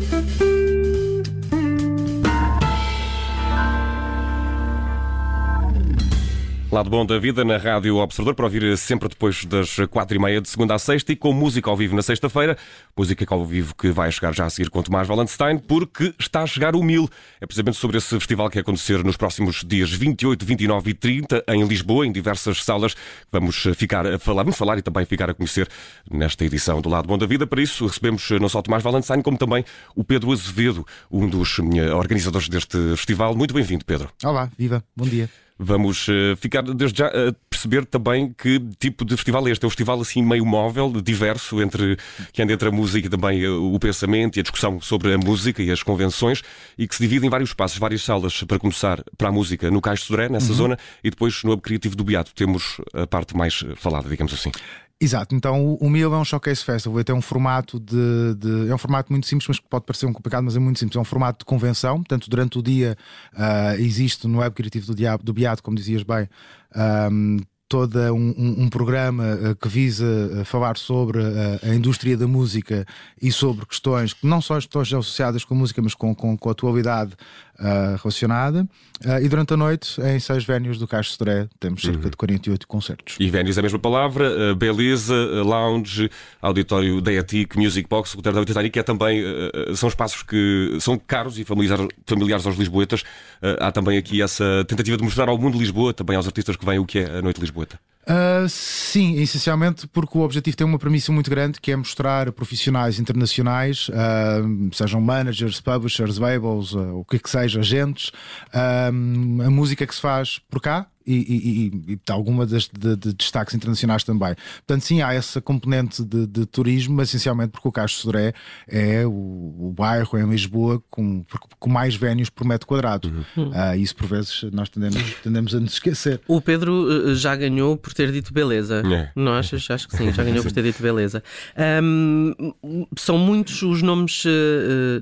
Thank you. Lado bom da vida na Rádio Observador para ouvir sempre depois das quatro e meia de segunda a sexta e com música ao vivo na sexta-feira. Música ao vivo que vai chegar já a seguir com Tomás Valenstein porque está a chegar o Mil. É precisamente sobre esse festival que vai acontecer nos próximos dias 28, 29 e 30 em Lisboa, em diversas salas. Vamos ficar a falar, vamos falar e também ficar a conhecer nesta edição do Lado Bom da Vida. Para isso recebemos não só Tomás Valenstein como também o Pedro Azevedo, um dos eh, organizadores deste festival. Muito bem-vindo, Pedro. Olá, viva, bom dia. Vamos uh, ficar desde já a perceber também que tipo de festival é este. É um festival assim meio móvel, diverso, entre, que anda entre a música e também uh, o pensamento e a discussão sobre a música e as convenções e que se divide em vários espaços, várias salas para começar para a música no Cais de Sodré, nessa uhum. zona, e depois no Hub Criativo do Beato temos a parte mais falada, digamos assim. Exato, então o, MIL é um showcase festival, tem um formato de, de, é um formato muito simples, mas que pode parecer um complicado, mas é muito simples. É um formato de convenção, portanto, durante o dia uh, existe no Web Criativo do, Diabo, do Beato, como dizias bem, um, todo um, um, um, programa uh, que visa falar sobre uh, a indústria da música e sobre questões que não só estão associadas com a música, mas com, com, com a atualidade relacionada. e durante a noite, em seis vénios do Caixa Sodré, temos cerca uhum. de 48 concertos. E vénios é a mesma palavra, beleza, lounge, auditório Deatic, Music Box, o da Titanic, que é também, são espaços que são caros e familiares, familiares aos lisboetas. há também aqui essa tentativa de mostrar ao mundo Lisboa, também aos artistas que vêm o que é a Noite de Lisboa. Uh, sim, essencialmente porque o objetivo tem uma premissa muito grande que é mostrar profissionais internacionais, uh, sejam managers, publishers, labels, uh, o que que seja, agentes, a música que se faz por cá e, e, e, alguma das, de, de, destaques internacionais também. Portanto, sim, há essa componente de, de turismo, mas essencialmente porque o Castro Sodré é o, o bairro em Lisboa com, com mais vénios por metro quadrado. Uhum. Uh, isso, por vezes, nós tendemos, tendemos a nos esquecer. O Pedro uh, já ganhou por ter dito beleza. É. Não achas? Acho que sim, já ganhou por ter dito beleza. Um, são muitos os nomes uh,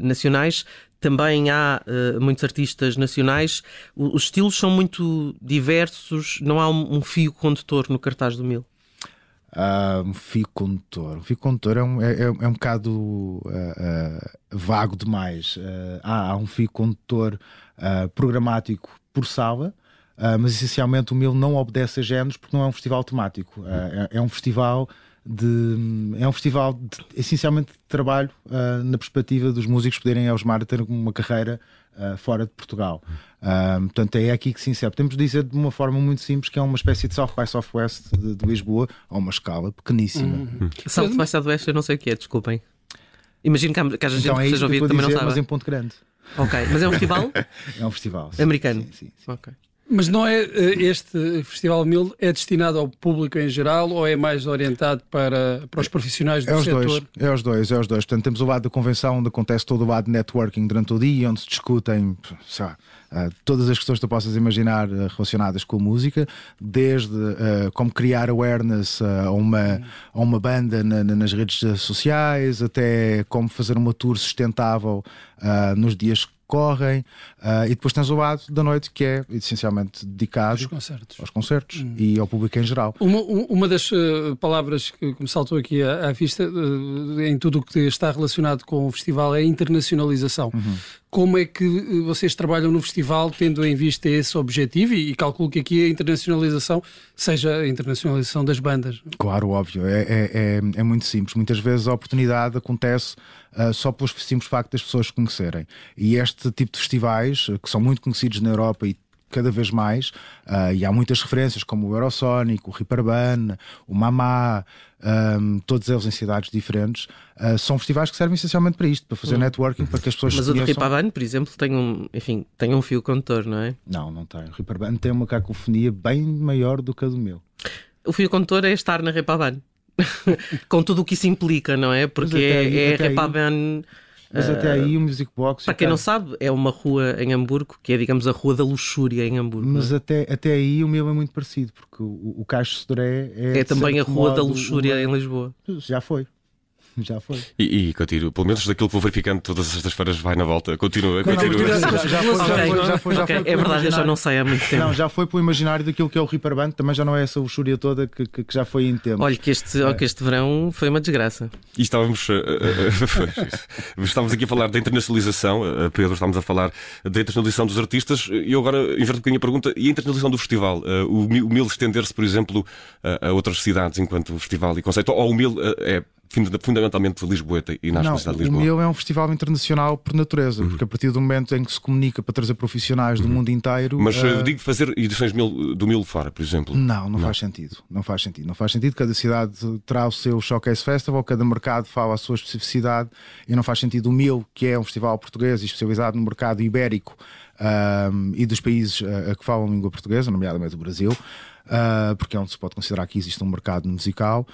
nacionais também há uh, muitos artistas nacionais. Os estilos são muito diversos, não há um, um fio condutor no cartaz do Mil. Uh, um fio condutor. Um fio condutor é um, é, é, é um bocado uh, uh, vago demais. há, há, um fio condutor programático por sala, mas essencialmente o Mil não obedece a géneros porque não é um festival temático. É, é, um festival de, é um festival de, essencialmente de trabalho uh, na perspectiva dos músicos poderem Elsmar ter uma carreira uh, fora de Portugal. Uh, portanto, é aqui que se insere. Podemos dizer de uma forma muito simples que é uma espécie de South by Southwest de, de Lisboa, a uma escala pequeníssima. Uhum. South by Southwest, eu não sei o que é, desculpem. Imagino que, que haja gente então, é que esteja ouvindo também dizer, não sabe. Mas em Ponto Grande. Ok, mas é um festival? é um festival. Sim, Americano? Sim, sim. sim. Ok. Mas não é eh, este Festival Mil é destinado ao público em geral ou é mais orientado para, para os profissionais do é os setor? Dois, é os dois, é os dois. Portanto, temos o lado da convenção onde acontece todo o lado de networking durante o dia, onde se discutem lá, eh, todas as questões que tu possas imaginar eh, relacionadas com a música, desde uh, como criar awareness a, uma, a uma banda na, nas redes sociais, até como fazer uma tour sustentável uh, nos dias que correm, uh, e depois tens o lado da noite que é essencialmente dedicado concertos. aos concertos hum. e ao público em geral. Uma, uma das uh, palavras que me saltou aqui à, à vista uh, em tudo o que está relacionado com o festival é a internacionalização. Uhum. Como é que vocês trabalham no festival tendo em vista esse objetivo e, e calculo que aqui a internacionalização seja a internacionalização das bandas? Claro, óbvio. É, é, é, é muito simples. Muitas vezes a oportunidade acontece só pelo simples facto das pessoas conhecerem. E este tipo de festivais, uh, que são muito conhecidos na Europa e cada vez mais, uh, e há muitas referências como o Eurosonic, o Riparban, o Mamá, um, todos eles em cidades diferentes, uh, são festivais que servem essencialmente para isto, para fazer hum. networking, para que as pessoas Mas o de Riparban, por exemplo, tem um, enfim, tem um fio condutor, não é? Não, não tem. O Riparban tem uma cacofonia bem maior do que a do meu. O fio condutor é estar na Riparban. com tudo o que isso implica, não é? Porque aí, é, é Repaban. Mas até aí o Music Box. Para quem não sabe, é uma rua em Hamburgo, que é, digamos, a rua da luxúria em Hamburgo. Mas é? até, até aí o meu é muito parecido, porque o, o Caixo Sodré é. É também a rua da luxúria em Lisboa. Já foi. Já foi. E, e continuo, pelo menos daquilo que vou verificando todas as sextas-feiras vai na volta. Continua, continua. já, já, foi, já foi, já foi, já foi. É verdade, eu já não sei há muito tempo. Não, já foi para o imaginário daquilo que é o Reaper Band, também já não é essa luxúria toda que, que, que já foi em tempo. Olha, que este, é. que este verão foi uma desgraça. E estávamos, uh, uh, estávamos aqui a falar da internacionalização, uh, Pedro, estávamos a falar da internacionalização dos artistas, e eu agora inverto um bocadinho a pergunta, e a internacionalização do festival? o, o Mil estender-se, por exemplo, a outras cidades enquanto festival e conceito, ou o Mil é fundamentalmente lisboeta e nasce não, na cidade de Lisboa. O meu é um festival internacional por natureza, uhum. porque a partir do momento em que se comunica para trazer profissionais uhum. do mundo inteiro. Mas uh... digo fazer edições do Mil fora, por exemplo. Não, não, não, faz sentido. Não faz sentido. Não faz sentido. Cada cidade terá o seu Showcase Festival, cada mercado fala a sua especificidade e não faz sentido o Mil, que é um festival português e especializado no mercado ibérico um, e dos países a, a que falam língua portuguesa, nomeadamente o Brasil uh, porque é onde se pode considerar que existe um mercado musical,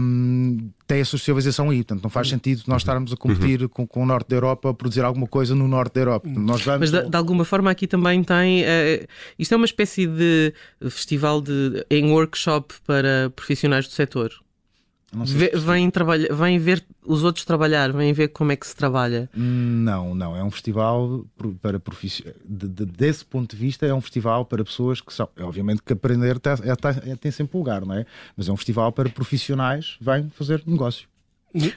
um, tem a socialização aí. Portanto, não faz sentido nós estarmos a competir uhum. com, com, o norte da Europa a produzir alguma coisa no norte da Europa. Nós vamos... Mas de, de, alguma forma aqui também tem. Uh, isto é uma espécie de festival de, em workshop para profissionais do setor. Vê, trabalha, vêm ver os outros trabalhar, vêm ver como é que se trabalha. Não, não. É um festival para profissionais. De, de, desse ponto de vista, é um festival para pessoas que são. Obviamente que aprender tá, é, tá, é, tem sempre lugar, não é? Mas é um festival para profissionais, vêm fazer negócio.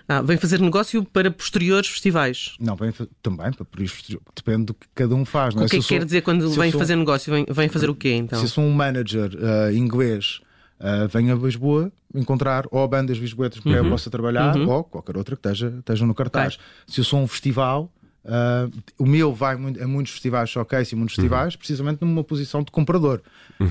Ah, vem fazer negócio para posteriores festivais? Não, vem também para posteriores Depende do que cada um faz. Não é? O que é que quer dizer quando vem fazer negócio? Vem, vem fazer o quê então? Se eu sou um manager uh, inglês uh, venha a Lisboa encontrar ou bandas lisboetas que uhum. eu possa trabalhar uhum. ou qualquer outra que esteja, esteja no cartaz. Se eu sou um festival, uh, o meu vai a muitos festivais showcase e muitos uhum. festivais, precisamente numa posição de comprador. Uh,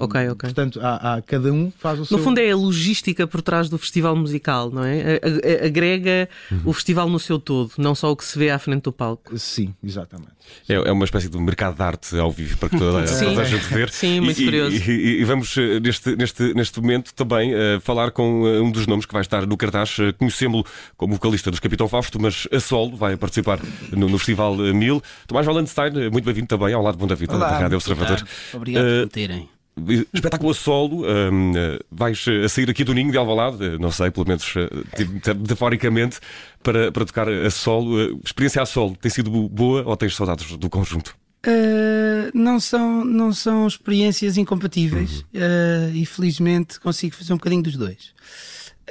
ok, ok. Portanto, há, há, cada um faz o no seu. No fundo, é a logística por trás do festival musical, não é? Agrega uhum. o festival no seu todo, não só o que se vê à frente do palco. Sim, exatamente. É, é uma espécie de mercado de arte ao vivo para que toda, toda a gente ver. Sim, muito e, curioso. E, e, e, vamos, eh, neste, neste, neste momento, também uh, falar com uh, um dos nomes que vai estar no cartaz. Uh, Conhecemos-lo como vocalista dos Capitão Fausto, mas a solo vai participar no, no Festival Mil. Tomás Valenstein, muito bem-vindo também ao lado de Bom David, da Rádio Observador. Obrigado por terem. Espetáculo a solo, um, vais a sair aqui do ninho de Alvalade, não sei, pelo menos metaforicamente, para, para tocar a solo. Experiência a solo tem sido boa ou tens saudades do conjunto? Uh, não, são, não são experiências incompatíveis uhum. uh, e felizmente consigo fazer um bocadinho dos dois.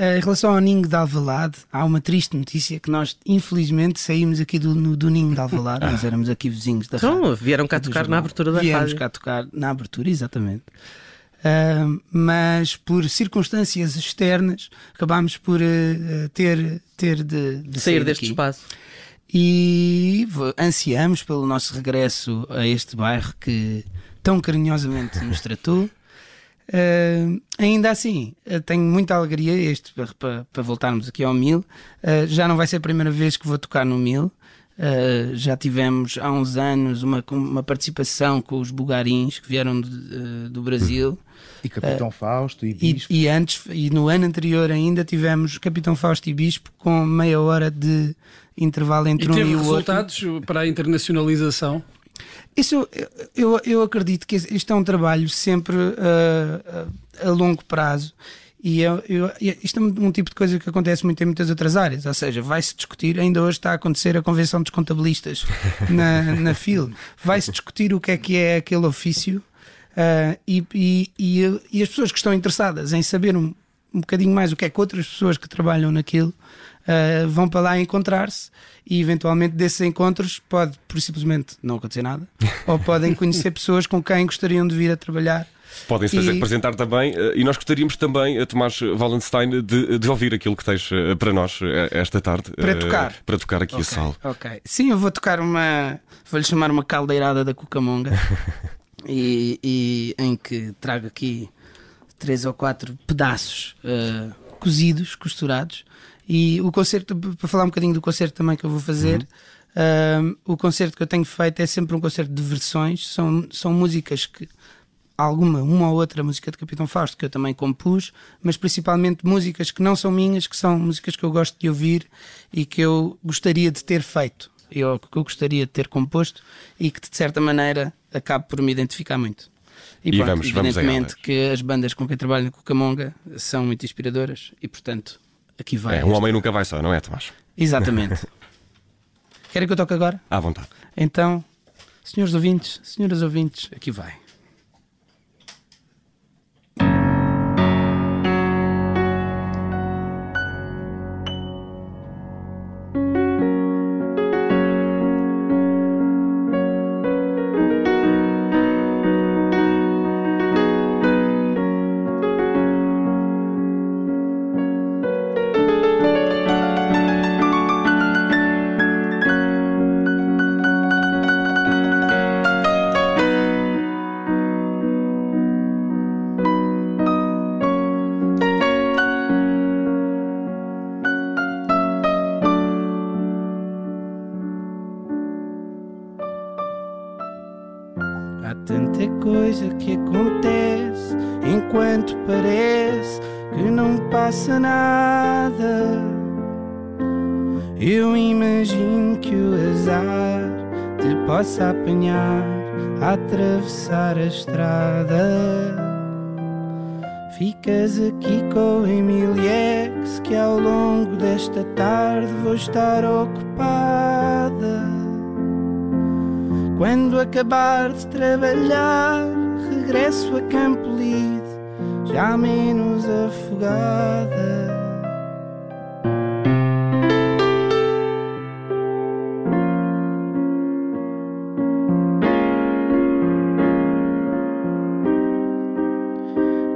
Eh, em relação ao Ninho de Alvalade, há uma triste notícia que nós, infelizmente, saímos aqui do, no, do Ninho de Alvalade, nós éramos aqui vizinhos da então, rádio. vieram cá tocar na abertura da Viemos rádio. cá tocar na abertura, exatamente. Uh, mas por circunstâncias externas acabámos por uh, ter, ter de, de sair, sair deste espaço. E ansiamos pelo nosso regresso a este bairro que tão carinhosamente nos tratou. Uh, ainda assim, uh, tenho muita alegria este para, para voltarmos aqui ao Mil. Uh, já não vai ser a primeira vez que vou tocar no Mil. já tivemos há uns anos uma, uma participação com os bugarins que vieram de, do Brasil. E Capitão Fausto e Bispo. E, e, antes, e no ano anterior ainda tivemos Capitão Fausto e Bispo com meia hora de intervalo entre e um e o outro. resultados para a internacionalização? Isso eu, eu acredito que isto é um trabalho sempre uh, a longo prazo. E eu, eu, isto é um tipo de coisa que acontece muito em muitas outras áreas, ou seja, vai-se discutir, ainda hoje está a acontecer a convenção dos contabilistas na, na FIL, vai-se discutir o que é que é aquele ofício uh, e, e, e, e, as pessoas que estão interessadas em saber um, um bocadinho mais o que é que outras pessoas que trabalham naquilo uh, vão para lá encontrar-se e eventualmente desses encontros pode por simplesmente não acontecer nada ou podem conhecer pessoas com quem gostariam de vir a trabalhar. Podem se fazer e... apresentar também, uh, e nós gostaríamos também, uh, Tomás Wallenstein, de, de ouvir aquilo que tens uh, para nós esta tarde. Para tocar. Para tocar aqui okay, a sala. Ok. Sim, eu vou tocar uma. Vou-lhe chamar uma caldeirada da Cucamonga. e, e, em que trago aqui três ou quatro pedaços cozidos, costurados, e o concerto, para falar um bocadinho do concerto também que eu vou fazer, uhum. o concerto que eu tenho feito é sempre um concerto de versões, são, são músicas que. Alguma, uma ou outra música de Capitão Fausto que eu também compus, mas principalmente músicas que não são minhas, que são músicas que eu gosto de ouvir e que eu gostaria de ter feito, eu, que eu gostaria de ter composto e que de certa maneira acabo por me identificar muito. E, e pronto, vamos, evidentemente vamos que as bandas com quem trabalho na Cucamonga são muito inspiradoras e, portanto, aqui vai. É, um homem nunca vai só, não é, Tomás? Exatamente. Querem que eu toque agora? À vontade. Então, senhores ouvintes, senhoras ouvintes, aqui vai. Tanta coisa que acontece enquanto parece que não passa nada. Eu imagino que o azar te possa apanhar a atravessar a estrada. Ficas aqui com o Emiliex que ao longo desta tarde vou estar ocupada. Quando acabar de trabalhar, regresso a Campo Lido, já menos afogada.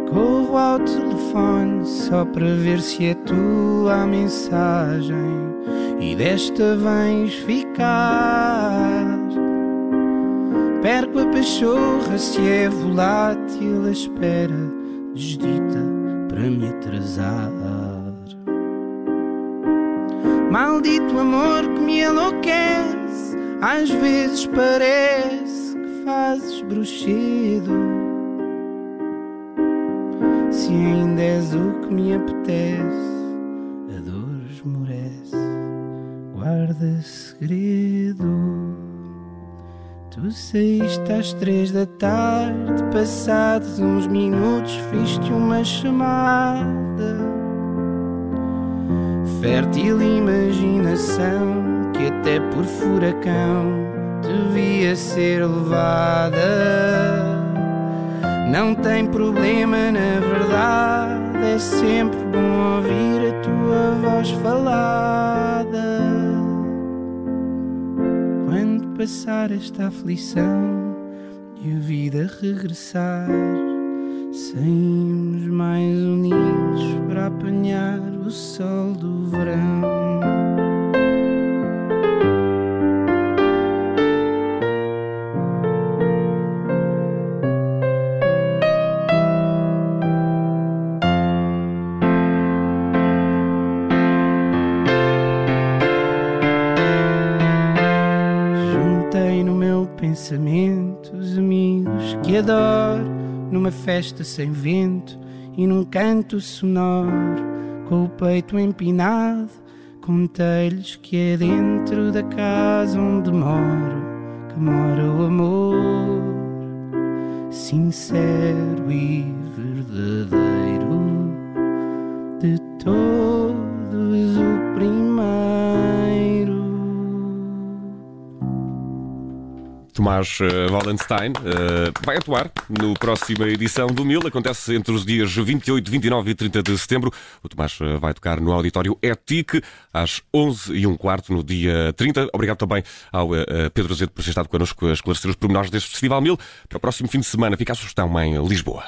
Corro ao telefone só para ver se é tua a mensagem e desta vens ficar. Perco a pachorra se é volátil a espera desdita para me atrasar. Maldito amor que me enlouquece, às vezes parece que fazes bruxedo. Se ainda és o que me apetece, a dor esmorece, guarda segredo. Tu saíste às três da tarde, passados uns minutos, fiz-te uma chamada. Fértil imaginação que até por furacão devia ser levada. Não tem problema, na verdade, é sempre bom ouvir a tua voz falada passar esta aflição e a vida regressar. Saímos mais unidos para apanhar o sol do verão. Festa sem vento e num canto sonoro, com o peito empinado, contei-lhes que é dentro da casa onde moro que mora o amor, sincero e verdadeiro de todos o primeiro. Tomás uh, Wallenstein uh, vai atuar no próxima edição do Mil. Acontece entre os dias 28, 29 e 30 de setembro. O Tomás uh, vai tocar no auditório ETIC às 11 e um quarto no dia 30. Obrigado também ao Pedro Azedo por ter estado connosco a esclarecer os pormenores deste Festival Mil. Para o próximo fim de semana fica a sugestão em Lisboa.